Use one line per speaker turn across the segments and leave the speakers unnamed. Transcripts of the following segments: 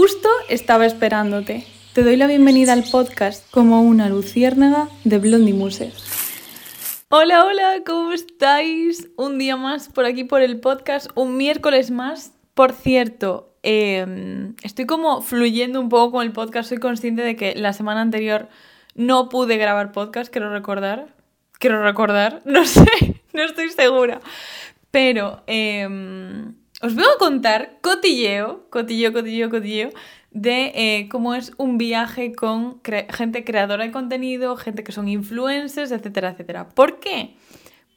Justo estaba esperándote. Te doy la bienvenida al podcast como una luciérnaga de Blondie Muse. Hola, hola, ¿cómo estáis? Un día más por aquí por el podcast, un miércoles más. Por cierto, em, estoy como fluyendo un poco con el podcast. Soy consciente de que la semana anterior no pude grabar podcast, quiero recordar. Quiero recordar, no sé, no estoy segura. Pero em, os voy a contar cotilleo, cotilleo, cotilleo, cotilleo, de eh, cómo es un viaje con gente creadora de contenido, gente que son influencers, etcétera, etcétera. ¿Por qué?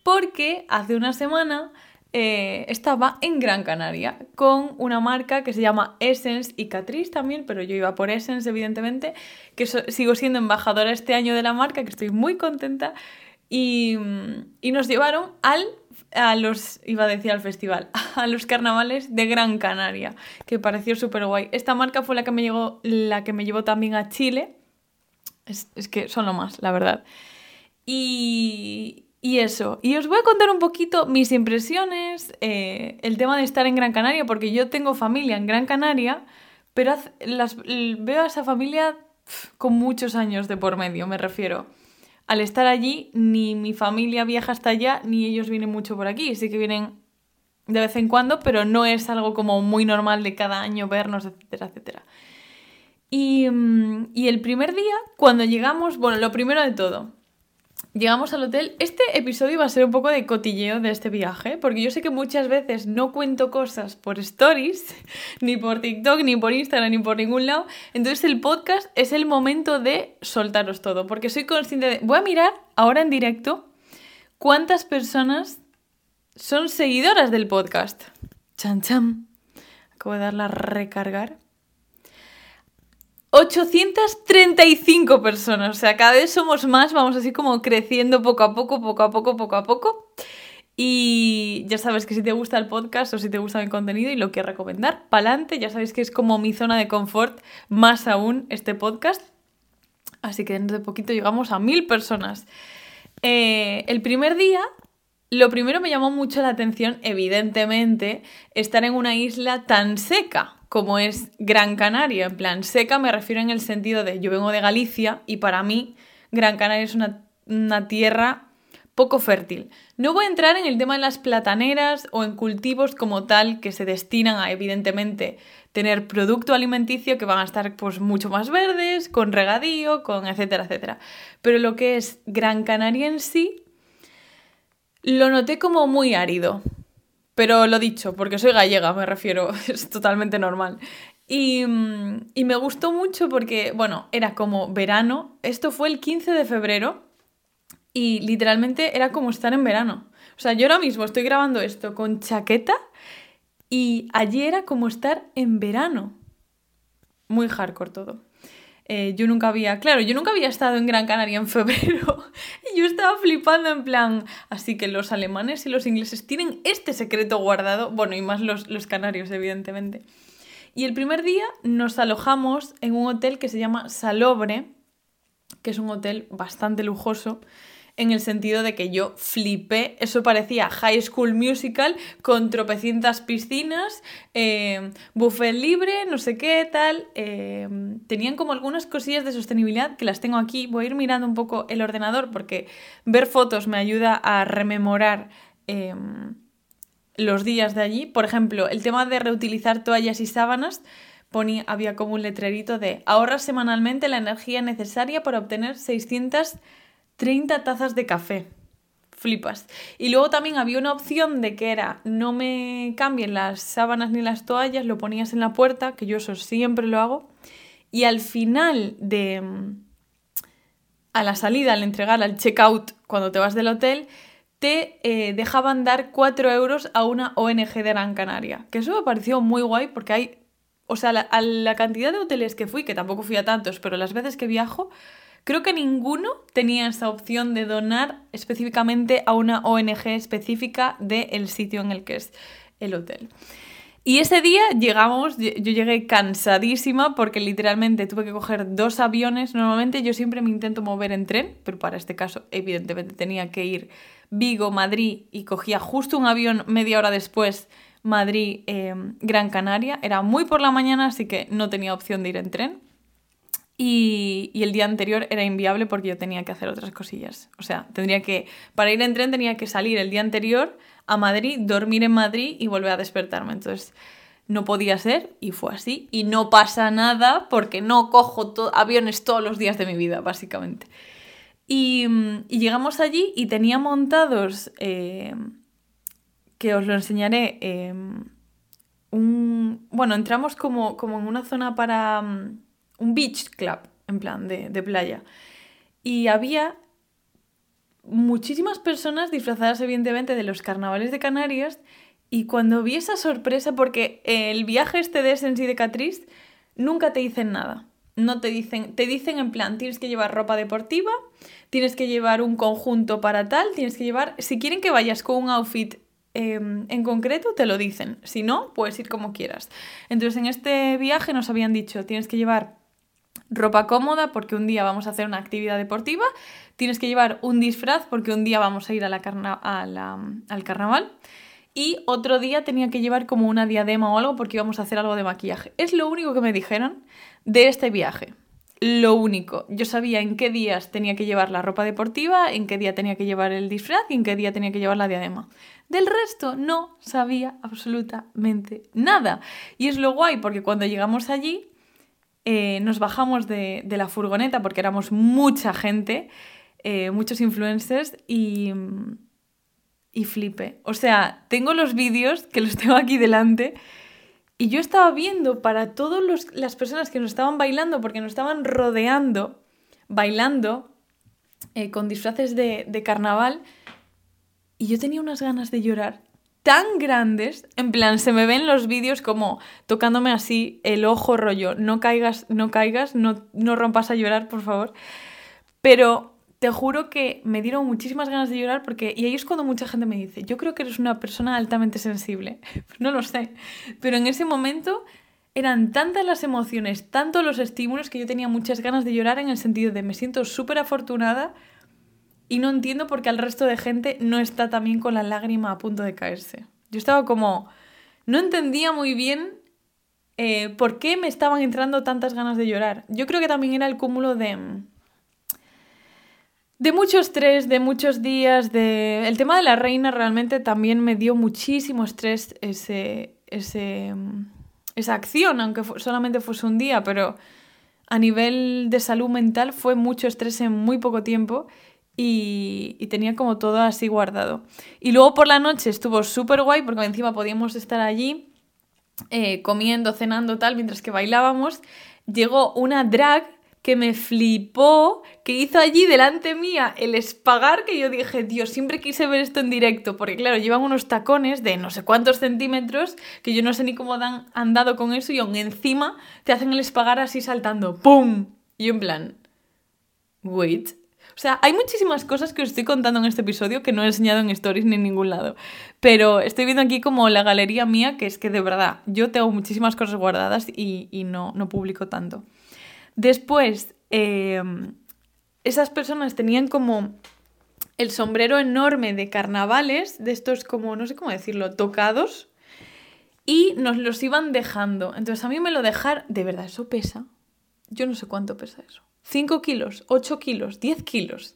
Porque hace una semana eh, estaba en Gran Canaria con una marca que se llama Essence y Catrice también, pero yo iba por Essence, evidentemente, que sigo siendo embajadora este año de la marca, que estoy muy contenta. Y, y nos llevaron al a los, iba a decir al festival, a los carnavales de Gran Canaria, que pareció súper guay. Esta marca fue la que me llevó, la que me llevó también a Chile. Es, que son lo más, la verdad. Y, y, eso. Y os voy a contar un poquito mis impresiones, eh, el tema de estar en Gran Canaria, porque yo tengo familia en Gran Canaria, pero las, veo a esa familia con muchos años de por medio, me refiero al estar allí, ni mi familia viaja hasta allá, ni ellos vienen mucho por aquí. Sí que vienen de vez en cuando, pero no es algo como muy normal de cada año vernos, etcétera, etcétera. Y, mm, y el primer día, cuando llegamos, bueno, lo primero de todo, llegamos al hotel. Este episodio va a ser un poco de cotilleo de este viaje, porque yo sé que muchas veces no cuento cosas por stories, ni por TikTok, ni por Instagram, ni por ningún lado. Entonces el podcast es el momento de soltaros todo, porque soy consciente de... Voy a mirar ahora en directo cuántas personas son seguidoras del podcast. Chan, chan. Acabo de darla a recargar. 835 personas, o sea, cada vez somos más, vamos así como creciendo poco a poco, poco a poco, poco a poco. Y ya sabes que si te gusta el podcast o si te gusta mi contenido y lo quiero recomendar, pa'lante, ya sabéis que es como mi zona de confort, más aún este podcast. Así que dentro de poquito llegamos a mil personas. Eh, el primer día, lo primero me llamó mucho la atención, evidentemente, estar en una isla tan seca como es Gran Canaria. En plan, seca me refiero en el sentido de yo vengo de Galicia y para mí Gran Canaria es una, tierra poco fértil. No voy a entrar en el tema de las plataneras o en cultivos como tal que se destinan a, evidentemente, tener producto alimenticio que van a estar pues mucho más verdes, con regadío, con etcétera, etcétera. Pero lo que es Gran Canaria en sí, lo noté como muy árido. Pero lo dicho, porque soy gallega, me refiero, es totalmente normal. Y, mm, y, me gustó mucho porque, bueno, era como verano. Esto fue el 15 de febrero y literalmente era como estar en verano. O sea, yo ahora mismo estoy grabando esto con chaqueta y allí era como estar en verano. Muy hardcore todo. Eh, yo nunca había, claro, yo nunca había estado en Gran Canaria en febrero y yo estaba flipando en plan, así que los alemanes y los ingleses tienen este secreto guardado, bueno, y más los, los canarios, evidentemente. Y el primer día nos alojamos en un hotel que se llama Salobre, que es un hotel bastante lujoso, en el sentido de que yo flipé, eso parecía High School Musical con tropecientas piscinas, eh, buffet libre, no sé qué, tal. Eh, tenían como algunas cosillas de sostenibilidad que las tengo aquí. Voy a ir mirando un poco el ordenador porque ver fotos me ayuda a rememorar. Eh, los días de allí, por ejemplo, el tema de reutilizar toallas y sábanas, había como un letrerito de ahorra semanalmente la energía necesaria para obtener 600 30 tazas de café. Flipas. Y luego también había una opción de que era no me cambien las sábanas ni las toallas, lo ponías en la puerta, que yo eso siempre lo hago. Y al final de. a la salida, al entregar al checkout cuando te vas del hotel, te eh, dejaban dar 4 euros a una ONG de Gran Canaria. Que eso me pareció muy guay porque hay. O sea, a la cantidad de hoteles que fui, que tampoco fui a tantos, pero las veces que viajo, Creo que ninguno tenía esa opción de donar específicamente a una ONG específica del sitio en el que es el hotel. Y ese día llegamos, yo llegué cansadísima porque literalmente tuve que coger dos aviones. Normalmente yo siempre me intento mover en tren, pero para este caso evidentemente tenía que ir Vigo, Madrid y cogía justo un avión media hora después Madrid-Gran Canaria. Era muy por la mañana, así que no tenía opción de ir en tren. Y, el día anterior era inviable porque yo tenía que hacer otras cosillas. O sea, tendría que, para ir en tren tenía que salir el día anterior a Madrid, dormir en Madrid y volver a despertarme. Entonces, no podía ser y fue así. Y no pasa nada porque no cojo aviones todos los días de mi vida, básicamente. Y, llegamos allí y tenía montados, eh, que os lo enseñaré, em, un... Bueno, entramos como, como en una zona para mm, un beach club, en plan, de, de playa. Y había muchísimas personas disfrazadas evidentemente de los carnavales de Canarias y cuando vi esa sorpresa, porque el viaje este de y de Catrice nunca te dicen nada. No te dicen, te dicen en plan, tienes que llevar ropa deportiva, tienes que llevar un conjunto para tal, tienes que llevar, si quieren que vayas con un outfit em, en concreto, te lo dicen. Si no, puedes ir como quieras. Entonces en este viaje nos habían dicho, tienes que llevar ropa cómoda porque un día vamos a hacer una actividad deportiva, tienes que llevar un disfraz porque un día vamos a ir al carnaval y otro día tenía que llevar como una diadema o algo porque íbamos a hacer algo de maquillaje. Es lo único que me dijeron de este viaje. Lo único. Yo sabía en qué días tenía que llevar la ropa deportiva, en qué día tenía que llevar el disfraz y en qué día tenía que llevar la diadema. Del resto no sabía absolutamente nada. Y es lo guay porque cuando llegamos allí eh, nos bajamos de, la furgoneta porque éramos mucha gente, eh, muchos influencers y y flipe. O sea, tengo los vídeos que los tengo aquí delante y yo estaba viendo para todas las personas que nos estaban bailando, porque nos estaban rodeando, bailando eh, con disfraces de, de carnaval, y yo tenía unas ganas de llorar tan grandes, en plan, se me ven los vídeos como tocándome así el ojo rollo, no caigas, no caigas, no, no rompas a llorar, por favor. Pero te juro que me dieron muchísimas ganas de llorar porque, y ahí es cuando mucha gente me dice, yo creo que eres una persona altamente sensible. no lo sé, pero en ese momento eran tantas las emociones, tantos los estímulos que yo tenía muchas ganas de llorar en el sentido de me siento súper afortunada y no entiendo por qué al resto de gente no está también con la lágrima a punto de caerse. Yo estaba como, no entendía muy bien eh, por qué me estaban entrando tantas ganas de llorar. Yo creo que también era el cúmulo de de mucho estrés, de muchos días, de... El tema de la reina realmente también me dio muchísimo estrés ese, ese, esa acción, aunque solamente fuese un día, pero a nivel de salud mental fue mucho estrés en muy poco tiempo y, tenía como todo así guardado. Y luego por la noche estuvo súper guay porque encima podíamos estar allí eh, comiendo, cenando, tal, mientras que bailábamos. Llegó una drag que me flipó, que hizo allí delante mía el espagar que yo dije, Dios, siempre quise ver esto en directo, porque claro, llevan unos tacones de no sé cuántos centímetros, que yo no sé ni cómo han andado con eso, y aún encima te hacen el espagar así saltando, ¡pum! Y en plan, wait. O sea, hay muchísimas cosas que os estoy contando en este episodio que no he enseñado en stories ni en ningún lado. Pero estoy viendo aquí como la galería mía, que es que de verdad, yo tengo muchísimas cosas guardadas y, y no, no publico tanto. Después, em, esas personas tenían como el sombrero enorme de carnavales, de estos como, no sé cómo decirlo, tocados, y nos los iban dejando. Entonces a mí me lo dejar, de verdad, eso pesa. Yo no sé cuánto pesa eso. 5 kilos, 8 kilos, 10 kilos.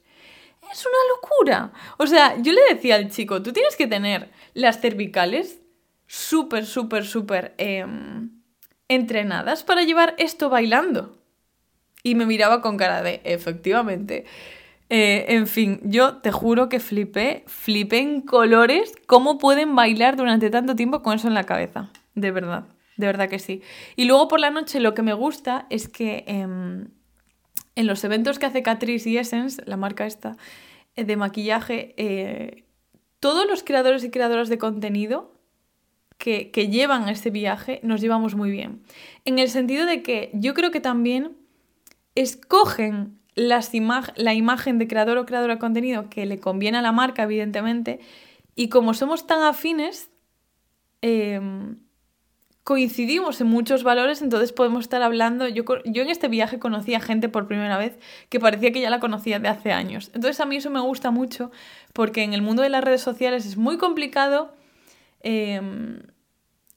Es una locura. O sea, yo le decía al chico, tú tienes que tener las cervicales súper, súper, súper em, entrenadas para llevar esto bailando y me miraba con cara de, efectivamente. Eh, en fin, yo te juro que flipé, flipé en colores cómo pueden bailar durante tanto tiempo con eso en la cabeza. De verdad, de verdad que sí. Y luego por la noche lo que me gusta es que em, en los eventos que hace Catrice y Essence, la marca esta, eh, de maquillaje, eh, todos los creadores y creadoras de contenido que, que llevan este viaje nos llevamos muy bien. En el sentido de que yo creo que también escogen la imagen de creador o creadora de contenido que le conviene a la marca, evidentemente, y como somos tan afines, em, coincidimos en muchos valores, entonces podemos estar hablando. Yo, yo en este viaje conocí a gente por primera vez que parecía que ya la conocía de hace años. Entonces a mí eso me gusta mucho porque en el mundo de las redes sociales es muy complicado. Em,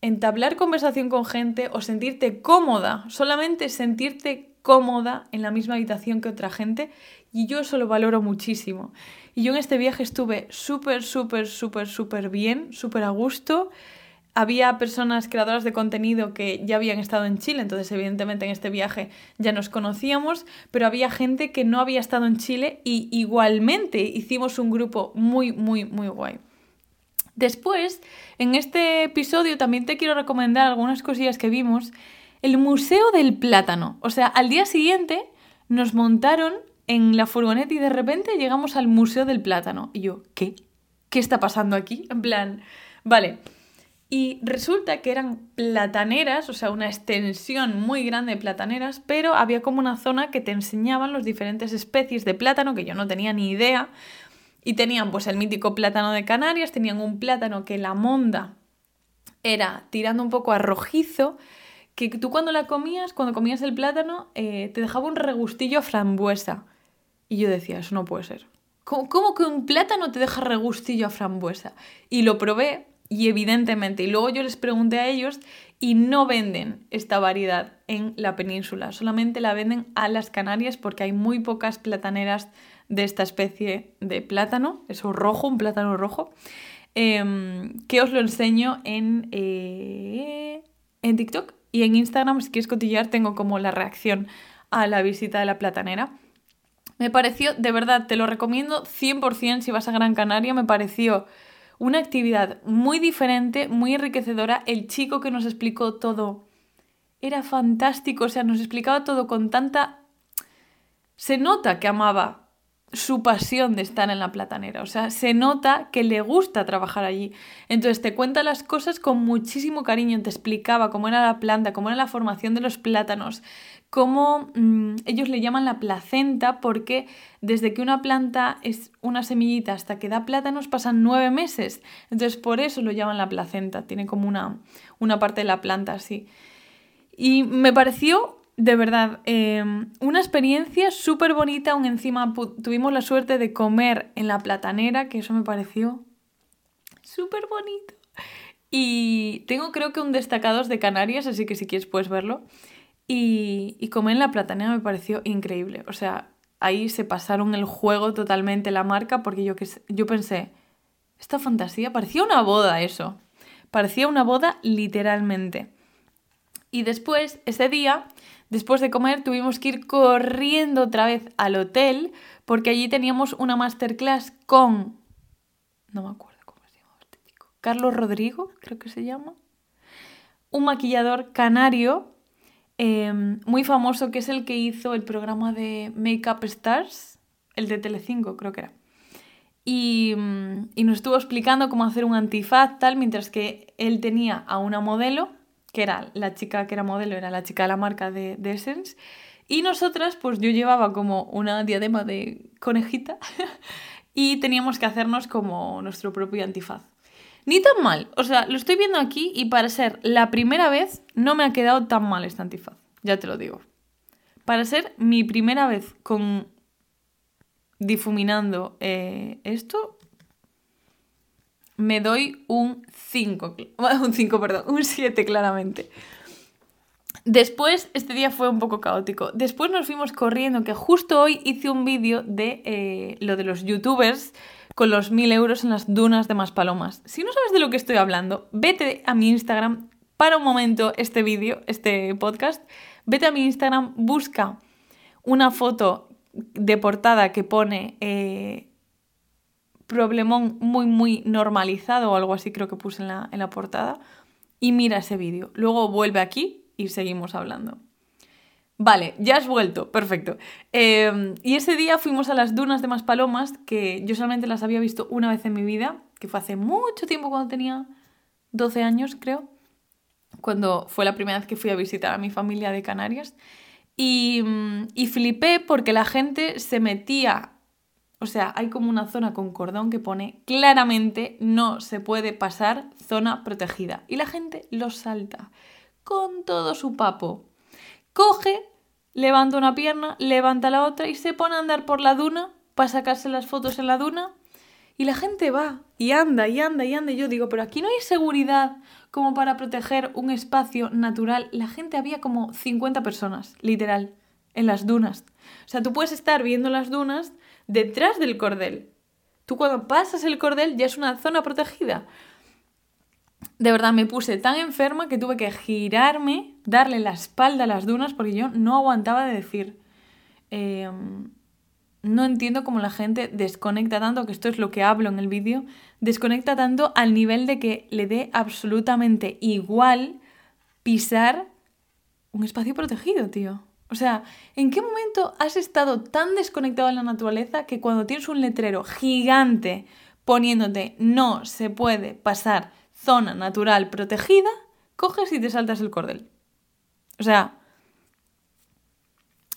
entablar conversación con gente o sentirte cómoda, solamente sentirte cómoda en la misma habitación que otra gente y yo eso lo valoro muchísimo. Y yo en este viaje estuve súper, súper, súper, súper bien, súper a gusto. Había personas creadoras de contenido que ya habían estado en Chile, entonces evidentemente en este viaje ya nos conocíamos, pero había gente que no había estado en Chile y igualmente hicimos un grupo muy, muy, muy guay. Después, en este episodio también te quiero recomendar algunas cosillas que vimos. El Museo del Plátano. O sea, al día siguiente nos montaron en la furgoneta y de repente llegamos al Museo del Plátano. Y yo, ¿qué? ¿Qué está pasando aquí? En plan, vale. Y resulta que eran plataneras, o sea, una extensión muy grande de plataneras, pero había como una zona que te enseñaban las diferentes especies de plátano, que yo no tenía ni idea. Y tenían pues el mítico plátano de Canarias, tenían un plátano que la monda era tirando un poco a rojizo, que tú cuando la comías, cuando comías el plátano, eh, te dejaba un regustillo a frambuesa. Y yo decía, eso no puede ser. ¿Cómo, ¿Cómo, que un plátano te deja regustillo a frambuesa? Y lo probé y evidentemente, y luego yo les pregunté a ellos y no venden esta variedad en la península, solamente la venden a las Canarias porque hay muy pocas plataneras de esta especie de plátano, eso rojo, un plátano rojo, em, que os lo enseño en, eh, en TikTok y en Instagram, si quieres cotillear, tengo como la reacción a la visita de la platanera. Me pareció, de verdad, te lo recomiendo 100% si vas a Gran Canaria, me pareció una actividad muy diferente, muy enriquecedora. El chico que nos explicó todo era fantástico, o sea, nos explicaba todo con tanta... Se nota que amaba su pasión de estar en la platanera. O sea, se nota que le gusta trabajar allí. Entonces te cuenta las cosas con muchísimo cariño, te explicaba cómo era la planta, cómo era la formación de los plátanos, cómo mm, ellos le llaman la placenta porque desde que una planta es una semillita hasta que da plátanos pasan nueve meses. Entonces por eso lo llaman la placenta, tiene como una, una parte de la planta así. Y me pareció de verdad, em, una experiencia súper bonita, aún encima tuvimos la suerte de comer en la platanera, que eso me pareció súper bonito. Y tengo creo que un destacados de Canarias, así que si quieres puedes verlo. Y, y comer en la platanera me pareció increíble. O sea, ahí se pasaron el juego totalmente la marca porque yo, yo pensé, esta fantasía parecía una boda eso. Parecía una boda literalmente. Y después, ese día, Después de comer tuvimos que ir corriendo otra vez al hotel porque allí teníamos una masterclass con... No me acuerdo cómo se llama este chico. Carlos Rodrigo, creo que se llama. Un maquillador canario em, muy famoso que es el que hizo el programa de Makeup Stars, el de Telecinco creo que era. Y, mm, y nos estuvo explicando cómo hacer un antifaz tal, mientras que él tenía a una modelo que era la chica que era modelo, era la chica de la marca de, Essence. Y nosotras, pues yo llevaba como una diadema de conejita y teníamos que hacernos como nuestro propio antifaz. Ni tan mal, o sea, lo estoy viendo aquí y para ser la primera vez no me ha quedado tan mal este antifaz, ya te lo digo. Para ser mi primera vez con difuminando eh, esto, me doy un 5, un 5, perdón, un 7 claramente. Después, este día fue un poco caótico. Después nos fuimos corriendo, que justo hoy hice un vídeo de eh, lo de los youtubers con los 1000 euros en las dunas de Maspalomas. Si no sabes de lo que estoy hablando, vete a mi Instagram, para un momento este vídeo, este podcast, vete a mi Instagram, busca una foto de portada que pone eh, problemón muy, muy normalizado o algo así creo que puse en la, en la portada. Y mira ese vídeo. Luego vuelve aquí y seguimos hablando. Vale, ya has vuelto, perfecto. Em, y ese día fuimos a las dunas de Maspalomas, que yo solamente las había visto una vez en mi vida, que fue hace mucho tiempo cuando tenía 12 años, creo, cuando fue la primera vez que fui a visitar a mi familia de Canarias. Y, mm, y flipé porque la gente se metía o sea, hay como una zona con cordón que pone claramente no se puede pasar zona protegida. Y la gente lo salta con todo su papo. Coge, levanta una pierna, levanta la otra y se pone a andar por la duna para sacarse las fotos en la duna. Y la gente va y anda y anda y anda. Y yo digo, pero aquí no hay seguridad como para proteger un espacio natural. La gente había como 50 personas, literal, en las dunas. O sea, tú puedes estar viendo las dunas detrás del cordel. Tú cuando pasas el cordel ya es una zona protegida. De verdad, me puse tan enferma que tuve que girarme, darle la espalda a las dunas porque yo no aguantaba de decir... Em, no entiendo cómo la gente desconecta tanto, que esto es lo que hablo en el vídeo, desconecta tanto al nivel de que le dé absolutamente igual pisar un espacio protegido, tío. O sea, ¿en qué momento has estado tan desconectado de la naturaleza que cuando tienes un letrero gigante poniéndote no se puede pasar zona natural protegida, coges y te saltas el cordel? O sea,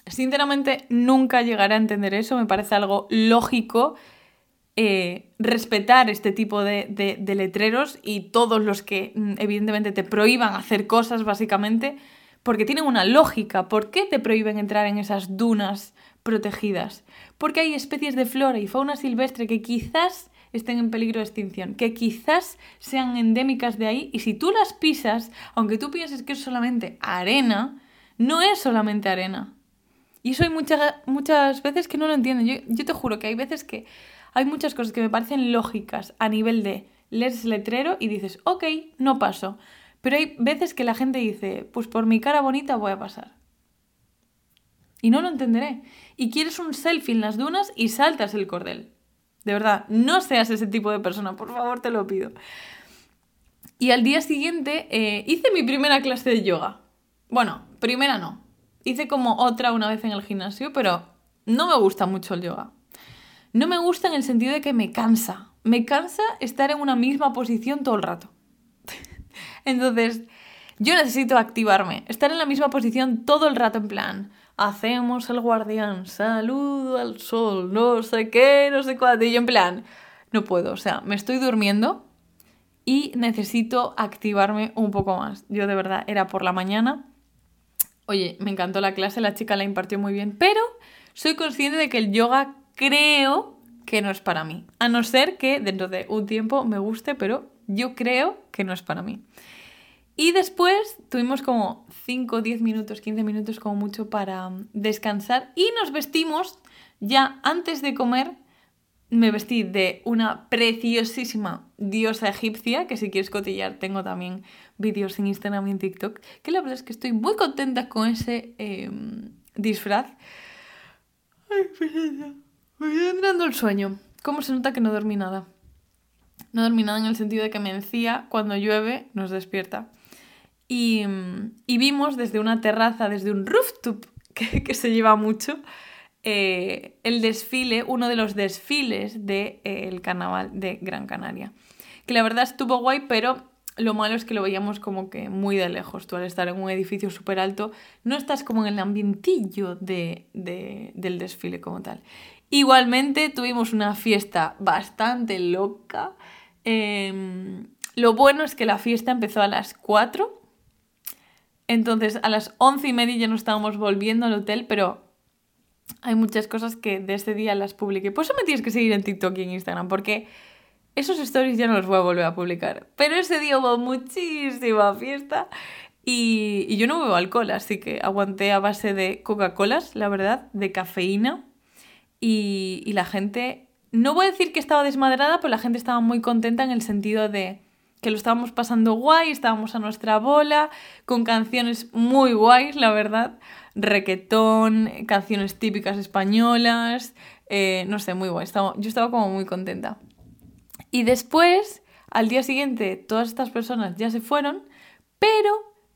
Sinceramente, nunca llegaré a entender eso, me parece algo lógico eh, respetar este tipo de, letreros y todos los que mm, evidentemente te prohíban hacer cosas básicamente, porque tienen una lógica. ¿Por qué te prohíben entrar en esas dunas protegidas? Porque hay especies de flora y fauna silvestre que quizás estén en peligro de extinción, que quizás sean endémicas de ahí y si tú las pisas, aunque tú pienses que es solamente arena, no es solamente arena. Y eso hay muchas, veces que no lo entiendo. Yo, yo te juro que hay veces que hay muchas cosas que me parecen lógicas a nivel de lees letrero y dices, ok, no paso. Pero hay veces que la gente dice, pues por mi cara bonita voy a pasar. Y no lo entenderé. Y quieres un selfie en las dunas y saltas el cordel. De verdad, no seas ese tipo de persona, por favor, te lo pido. Y al día siguiente eh, hice mi primera clase de yoga. Bueno, primera no, Hice como otra una vez en el gimnasio, pero no me gusta mucho el yoga. No me gusta en el sentido de que me cansa. Me cansa estar en una misma posición todo el rato. Entonces, yo necesito activarme, estar en la misma posición todo el rato en plan. Hacemos el guardián, saludo al sol, no sé qué, no sé cuánto. Y yo en plan, no puedo, o sea, me estoy durmiendo y necesito activarme un poco más. Yo de verdad era por la mañana Oye, me encantó la clase, la chica la impartió muy bien, pero soy consciente de que el yoga creo que no es para mí. A no ser que dentro de un tiempo me guste, pero yo creo que no es para mí. Y después tuvimos como 5, 10 minutos, 15 minutos como mucho para descansar y nos vestimos ya antes de comer. Me vestí de una preciosísima diosa egipcia, que si quieres cotillar tengo también vídeos en Instagram y en TikTok, que la verdad es que estoy muy contenta con ese em, disfraz. Ay, me voy entrando el sueño. ¿Cómo se nota que no dormí nada? No dormí nada en el sentido de que me encía cuando llueve, nos despierta. Y, vimos desde una terraza, desde un rooftop que, se lleva mucho, eh, el desfile, uno de los desfiles del de, carnaval de Gran Canaria. Que la verdad estuvo guay, pero lo malo es que lo veíamos como que muy de lejos. Tú al estar en un edificio súper alto, no estás como en el ambientillo de, del desfile como tal. Igualmente tuvimos una fiesta bastante loca. Em, lo bueno es que la fiesta empezó a las 4. Entonces a las once y media ya no estábamos volviendo al hotel, pero hay muchas cosas que de ese día las publiqué. Por eso me tienes que seguir en TikTok y en Instagram, porque esos stories ya no los voy a volver a publicar. Pero ese día hubo muchísima fiesta y, yo no bebo alcohol, así que aguanté a base de Coca-Colas, la verdad, de cafeína. Y, la gente, no voy a decir que estaba desmadrada, pero la gente estaba muy contenta en el sentido de que lo estábamos pasando guay, estábamos a nuestra bola, con canciones muy guays, la verdad, requetón, canciones típicas españolas, eh, no sé, muy guay, yo estaba como muy contenta. Y después, al día siguiente, todas estas personas ya se fueron, pero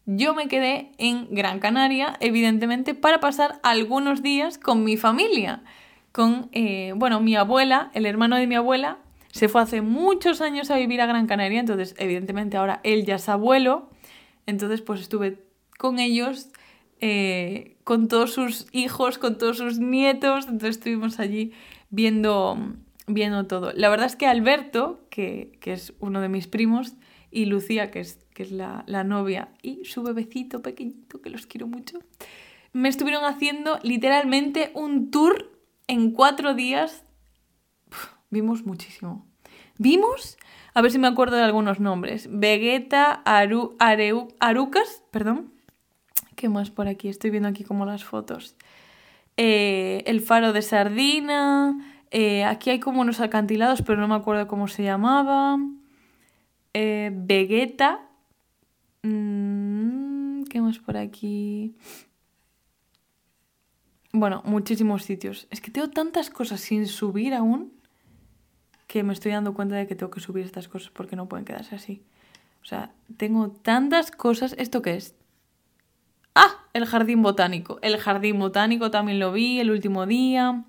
yo me quedé en Gran Canaria, evidentemente, para pasar algunos días con mi familia. Con, eh, bueno, mi abuela, el hermano de mi abuela, se fue hace muchos años a vivir a Gran Canaria, entonces, evidentemente, ahora él ya es abuelo. Entonces, pues estuve con ellos, eh, con todos sus hijos, con todos sus nietos. Entonces, estuvimos allí viendo viendo todo. La verdad es que Alberto, que, es uno de mis primos, y Lucía, que es, que es la, novia, y su bebecito pequeñito, que los quiero mucho, me estuvieron haciendo literalmente un tour en cuatro días. vimos muchísimo. Vimos, a ver si me acuerdo de algunos nombres, Vegeta, Aru, Arucas, perdón. ¿Qué más por aquí? Estoy viendo aquí como las fotos. Eh, el faro de sardina. Eh, aquí hay como unos acantilados, pero no me acuerdo cómo se llamaba. Eh, Vegeta. Mm, ¿Qué más por aquí? Bueno, muchísimos sitios. Es que tengo tantas cosas sin subir aún que me estoy dando cuenta de que tengo que subir estas cosas porque no pueden quedarse así. O sea, tengo tantas cosas. ¿Esto qué es? Ah, el jardín botánico. El jardín botánico también lo vi el último día.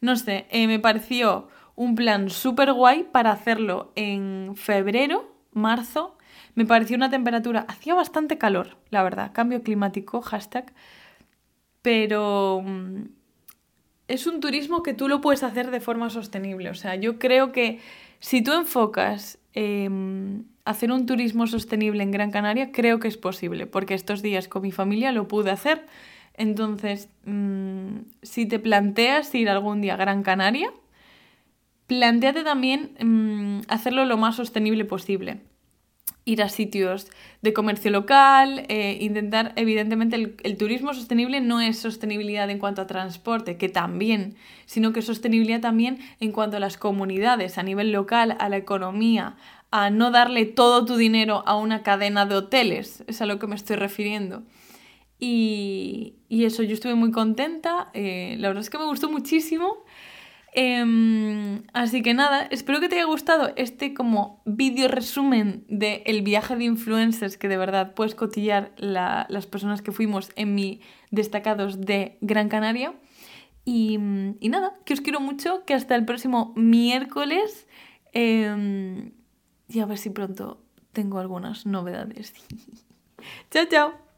No sé, eh, me pareció un plan súper guay para hacerlo en febrero, marzo. Me pareció una temperatura, hacía bastante calor, la verdad, cambio climático, hashtag. Pero mm, es un turismo que tú lo puedes hacer de forma sostenible. O sea, yo creo que si tú enfocas em, hacer un turismo sostenible en Gran Canaria, creo que es posible, porque estos días con mi familia lo pude hacer entonces, mm, si te planteas ir algún día a Gran Canaria, planteate también mm, hacerlo lo más sostenible posible. Ir a sitios de comercio local, eh, intentar, evidentemente, el, turismo sostenible no es sostenibilidad en cuanto a transporte, que también, sino que es sostenibilidad también en cuanto a las comunidades, a nivel local, a la economía, a no darle todo tu dinero a una cadena de hoteles, es a lo que me estoy refiriendo. Y, eso, yo estuve muy contenta. Eh, la verdad es que me gustó muchísimo. Em, así que nada, espero que te haya gustado este como vídeo resumen del el viaje de influencers que de verdad puedes cotillar las personas que fuimos en mi destacados de Gran Canaria. Y, nada, que os quiero mucho, que hasta el próximo miércoles. Em, y a ver si pronto tengo algunas novedades. chao, chao.